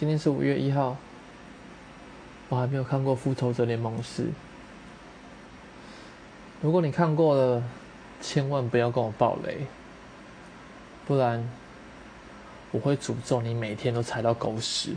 今天是五月一号，我还没有看过复仇者联盟四。如果你看过了，千万不要跟我爆雷，不然我会诅咒你每天都踩到狗屎。